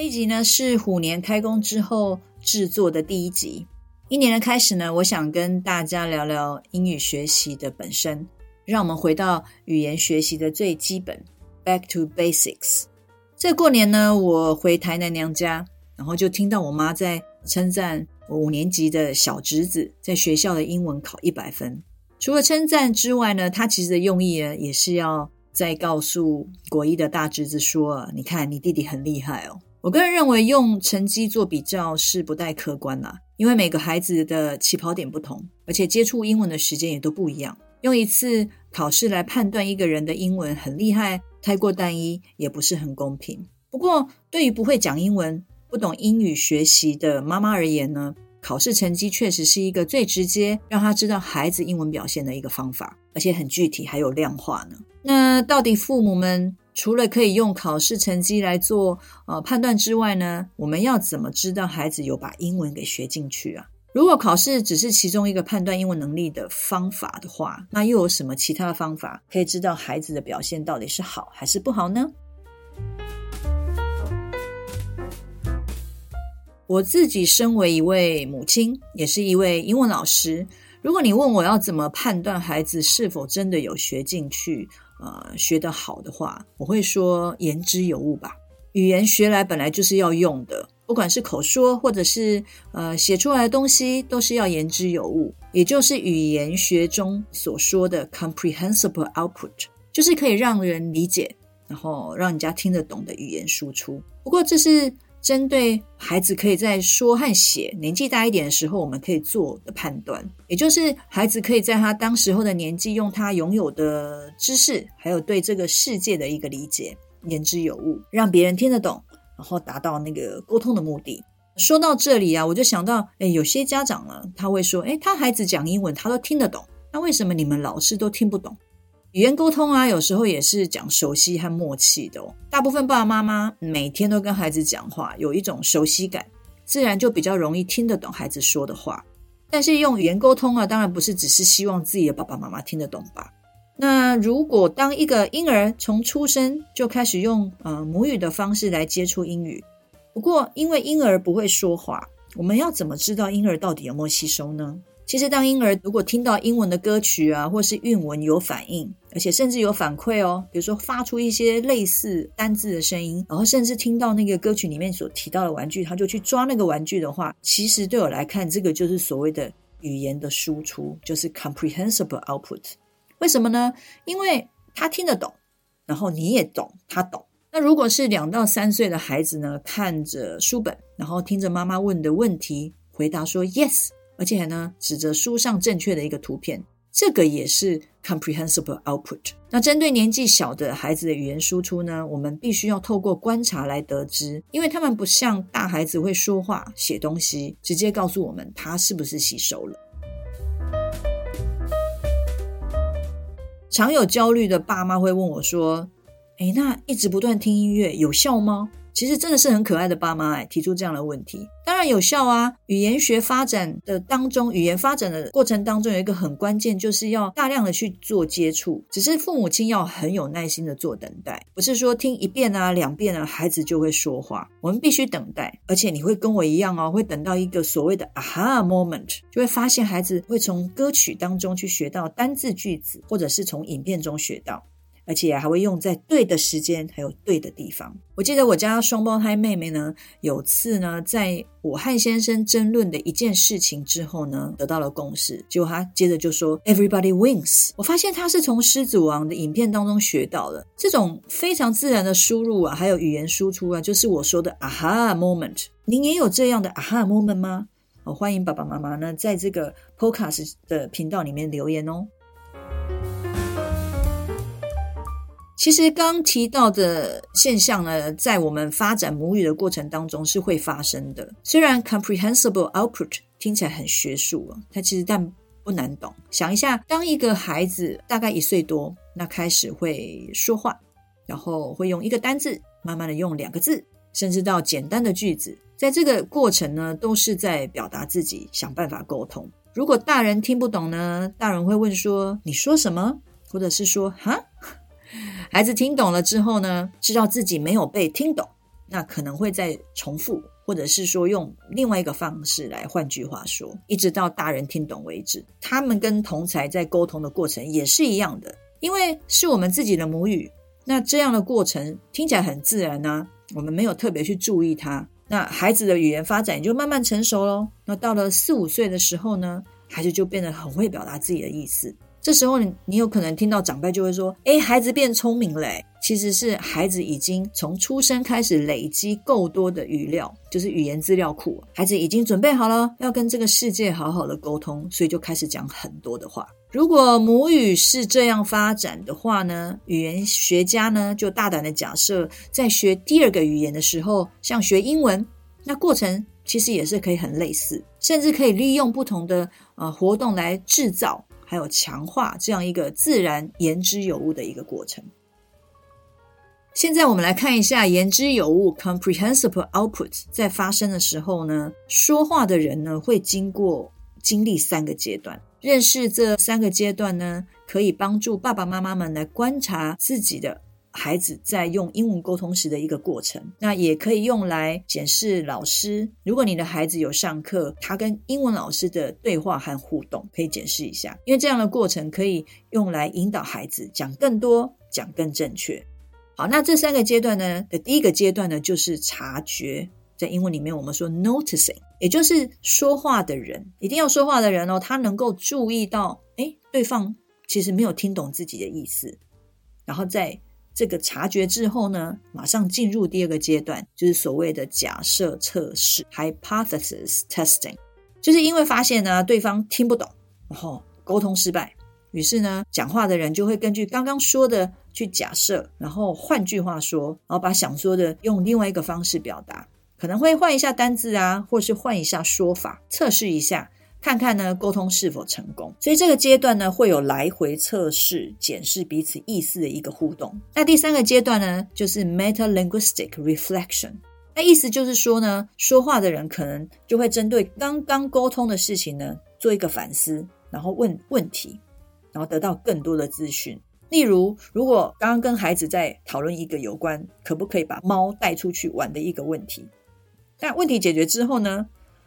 这一集呢，是虎年开工之后制作的第一集。一年的开始呢，我想跟大家聊聊英语学习的本身，让我们回到语言学习的最基本，Back to basics。这过年呢，我回台南娘家，然后就听到我妈在称赞我五年级的小侄子在学校的英文考一百分。除了称赞之外呢，她其实的用意呢，也是要再告诉国一的大侄子说：“你看，你弟弟很厉害哦。”我个人认为，用成绩做比较是不太客观啦，因为每个孩子的起跑点不同，而且接触英文的时间也都不一样。用一次考试来判断一个人的英文很厉害，太过单一，也不是很公平。不过，对于不会讲英文、不懂英语学习的妈妈而言呢，考试成绩确实是一个最直接让他知道孩子英文表现的一个方法，而且很具体，还有量化呢。那到底父母们，除了可以用考试成绩来做呃判断之外呢，我们要怎么知道孩子有把英文给学进去啊？如果考试只是其中一个判断英文能力的方法的话，那又有什么其他的方法可以知道孩子的表现到底是好还是不好呢？我自己身为一位母亲，也是一位英文老师，如果你问我要怎么判断孩子是否真的有学进去，呃，学得好的话，我会说言之有物吧。语言学来本来就是要用的，不管是口说或者是呃写出来的东西，都是要言之有物，也就是语言学中所说的 comprehensible output，就是可以让人理解，然后让人家听得懂的语言输出。不过这是。针对孩子可以在说和写年纪大一点的时候，我们可以做的判断，也就是孩子可以在他当时候的年纪，用他拥有的知识，还有对这个世界的一个理解，言之有物，让别人听得懂，然后达到那个沟通的目的。说到这里啊，我就想到，诶，有些家长呢，他会说，诶，他孩子讲英文，他都听得懂，那为什么你们老师都听不懂？语言沟通啊，有时候也是讲熟悉和默契的哦。大部分爸爸妈妈每天都跟孩子讲话，有一种熟悉感，自然就比较容易听得懂孩子说的话。但是用语言沟通啊，当然不是只是希望自己的爸爸妈妈听得懂吧？那如果当一个婴儿从出生就开始用呃母语的方式来接触英语，不过因为婴儿不会说话，我们要怎么知道婴儿到底有没有吸收呢？其实，当婴儿如果听到英文的歌曲啊，或是韵文有反应，而且甚至有反馈哦，比如说发出一些类似单字的声音，然后甚至听到那个歌曲里面所提到的玩具，他就去抓那个玩具的话，其实对我来看，这个就是所谓的语言的输出，就是 comprehensible output。为什么呢？因为他听得懂，然后你也懂，他懂。那如果是两到三岁的孩子呢，看着书本，然后听着妈妈问的问题，回答说 yes。而且呢，指着书上正确的一个图片，这个也是 comprehensible output。那针对年纪小的孩子的语言输出呢，我们必须要透过观察来得知，因为他们不像大孩子会说话、写东西，直接告诉我们他是不是吸收了。常有焦虑的爸妈会问我说：“诶，那一直不断听音乐有效吗？”其实真的是很可爱的爸妈哎，提出这样的问题，当然有效啊。语言学发展的当中，语言发展的过程当中有一个很关键，就是要大量的去做接触。只是父母亲要很有耐心的做等待，不是说听一遍啊、两遍啊，孩子就会说话。我们必须等待，而且你会跟我一样哦，会等到一个所谓的 aha moment，就会发现孩子会从歌曲当中去学到单字句子，或者是从影片中学到。而且还会用在对的时间，还有对的地方。我记得我家双胞胎妹妹呢，有次呢，在我和先生争论的一件事情之后呢，得到了共识。结果她接着就说：“Everybody wins。”我发现她是从《狮子王》的影片当中学到了这种非常自然的输入啊，还有语言输出啊，就是我说的 “aha moment”。您也有这样的 “aha moment” 吗？我欢迎爸爸妈妈呢，在这个 Podcast 的频道里面留言哦。其实刚提到的现象呢，在我们发展母语的过程当中是会发生的。虽然 comprehensible output 听起来很学术啊，它其实但不难懂。想一下，当一个孩子大概一岁多，那开始会说话，然后会用一个单字，慢慢的用两个字，甚至到简单的句子，在这个过程呢，都是在表达自己，想办法沟通。如果大人听不懂呢，大人会问说：“你说什么？”或者是说：“哈？”孩子听懂了之后呢，知道自己没有被听懂，那可能会再重复，或者是说用另外一个方式来，换句话说，一直到大人听懂为止。他们跟同才在沟通的过程也是一样的，因为是我们自己的母语，那这样的过程听起来很自然呢、我们没有特别去注意它。那孩子的语言发展也就慢慢成熟喽。那到了四五岁的时候呢，孩子就变得很会表达自己的意思。这时候你你有可能听到长辈就会说：“诶，孩子变聪明了。”其实是孩子已经从出生开始累积够多的语料，就是语言资料库。孩子已经准备好了要跟这个世界好好的沟通，所以就开始讲很多的话。如果母语是这样发展的话呢，语言学家呢就大胆的假设，在学第二个语言的时候，像学英文，那过程其实也是可以很类似，甚至可以利用不同的呃活动来制造还有强化这样一个自然言之有物的一个过程。现在我们来看一下言之有物 （comprehensible output） 在发生的时候呢，说话的人呢会经过经历三个阶段。认识这三个阶段呢，可以帮助爸爸妈妈们来观察自己的孩子在用英文沟通时的一个过程。那也可以用来检视老师，如果你的孩子有上课，他跟英文老师的对话和互动，可以检视一下，因为这样的过程可以用来引导孩子讲更多，讲更正确。好，那这三个阶段呢的第一个阶段呢，就是察觉。在英文里面，我们说 noticing，也就是说话的人，一定要说话的人哦，他能够注意到，诶，对方其实没有听懂自己的意思。然后再这个察觉之后呢，马上进入第二个阶段，就是所谓的假设测试 （hypothesis testing），就是因为发现呢，对方听不懂，然后沟通失败，于是呢，讲话的人就会根据刚刚说的去假设，然后换句话说，然后把想说的用另外一个方式表达。可能会换一下单字啊，或是换一下说法，测试一下，看看呢沟通是否成功。所以这个阶段呢会有来回测试、检视彼此意思的一个互动。那第三个阶段呢就是 meta-linguistic reflection，那意思就是说呢，说话的人可能就会针对刚刚沟通的事情呢做一个反思，然后问问题，然后得到更多的资讯。例如，如果刚刚跟孩子在讨论一个有关可不可以把猫带出去玩的一个问题。那问题解决之后呢，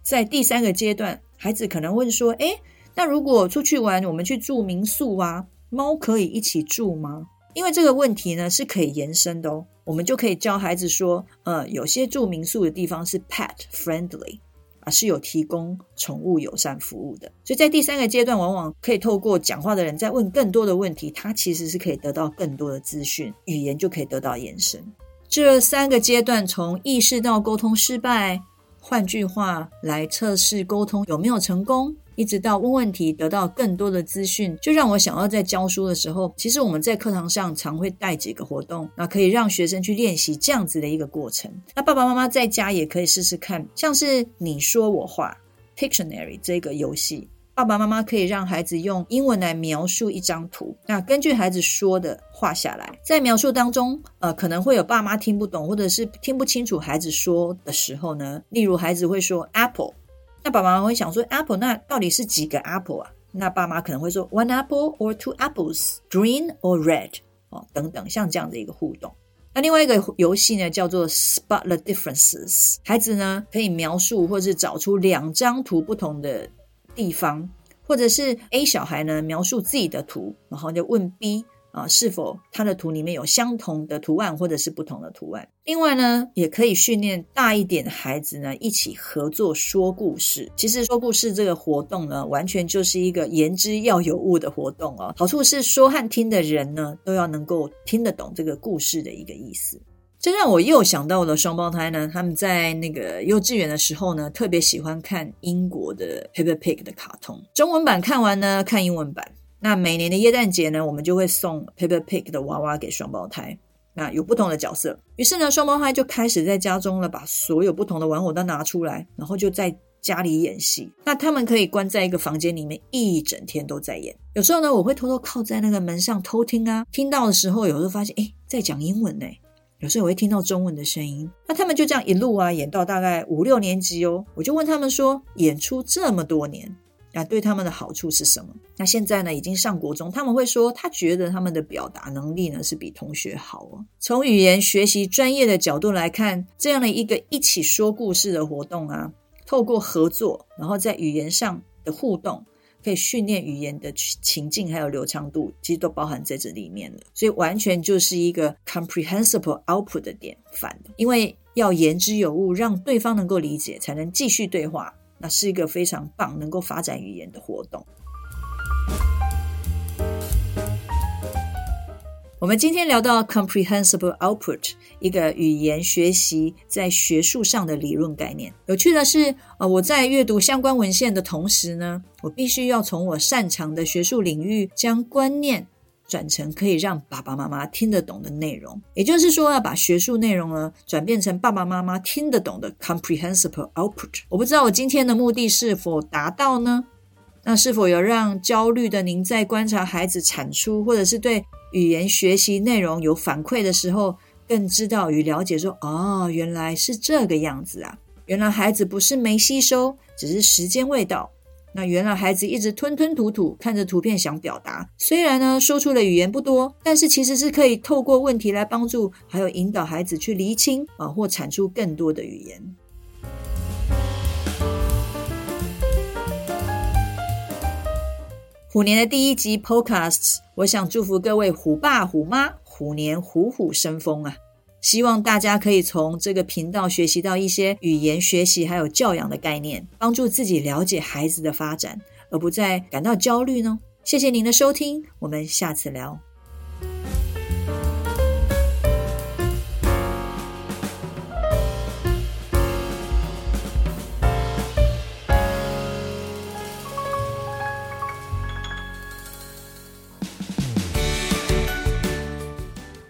在第三个阶段，孩子可能问说：“诶，那如果出去玩，我们去住民宿啊，猫可以一起住吗？”因为这个问题呢是可以延伸的哦，我们就可以教孩子说：“呃，有些住民宿的地方是 pet friendly 啊，是有提供宠物友善服务的。”所以在第三个阶段，往往可以透过讲话的人在问更多的问题，他其实是可以得到更多的资讯，语言就可以得到延伸。这三个阶段，从意识到沟通失败，换句话来测试沟通有没有成功，一直到问问题得到更多的资讯，就让我想要在教书的时候，其实我们在课堂上常会带几个活动，那可以让学生去练习这样子的一个过程。那爸爸妈妈在家也可以试试看，像是你说我画 Pictionary 这个游戏。爸爸妈妈可以让孩子用英文来描述一张图，那根据孩子说的画下来，在描述当中，呃，可能会有爸妈听不懂或者是听不清楚孩子说的时候呢，例如孩子会说 apple，那爸爸妈妈会想说 apple，那到底是几个 apple 啊？那爸妈可能会说 one apple or two apples，green or red，哦，等等，像这样的一个互动。那另外一个游戏呢，叫做 spot the differences，孩子呢可以描述或是找出两张图不同的地方，或者是 A 小孩呢描述自己的图，然后就问 B 啊，是否他的图里面有相同的图案，或者是不同的图案。另外呢，也可以训练大一点的孩子呢一起合作说故事。其实说故事这个活动呢，完全就是一个言之要有物的活动哦。好处是说和听的人呢都要能够听得懂这个故事的一个意思。这让我又想到了双胞胎呢，他们在那个幼稚园的时候呢，特别喜欢看英国的 Peppa Pig 的卡通。中文版看完呢，看英文版。那每年的耶诞节呢，我们就会送 Peppa Pig 的娃娃给双胞胎。那有不同的角色，于是呢，双胞胎就开始在家中呢，把所有不同的玩偶都拿出来，然后就在家里演戏。那他们可以关在一个房间里面，一整天都在演。有时候呢，我会偷偷靠在那个门上偷听啊，听到的时候，有时候发现，诶，在讲英文呢。有时候我会听到中文的声音。那他们就这样一路啊，演到大概五六年级哦。我就问他们说，演出这么多年。那对他们的好处是什么？那现在呢，已经上国中，他们会说，他觉得他们的表达能力呢是比同学好哦。从语言学习专业的角度来看，这样的一个一起说故事的活动啊，透过合作，然后在语言上的互动，可以训练语言的情境还有流畅度，其实都包含在这里面了。所以完全就是一个 comprehensible output 的典范，因为要言之有物，让对方能够理解，才能继续对话。那是一个非常棒，能够发展语言的活动。我们今天聊到 comprehensible output，一个语言学习在学术上的理论概念。有趣的是，呃，我在阅读相关文献的同时呢，我必须要从我擅长的学术领域将观念。转成可以让爸爸妈妈听得懂的内容，也就是说，要把学术内容呢转变成爸爸妈妈听得懂的 comprehensible output。我不知道我今天的目的是否达到呢？那是否有让焦虑的您在观察孩子产出，或者是对语言学习内容有反馈的时候，更知道与了解说，哦，原来是这个样子啊！原来孩子不是没吸收，只是时间未到。那原来孩子一直吞吞吐吐，看着图片想表达，虽然呢说出的语言不多，但是其实是可以透过问题来帮助，还有引导孩子去厘清啊，或产出更多的语言。虎年的第一集 Podcasts，我想祝福各位虎爸虎妈，虎年虎虎生风啊！希望大家可以从这个频道学习到一些语言学习还有教养的概念，帮助自己了解孩子的发展，而不再感到焦虑呢。谢谢您的收听，我们下次聊。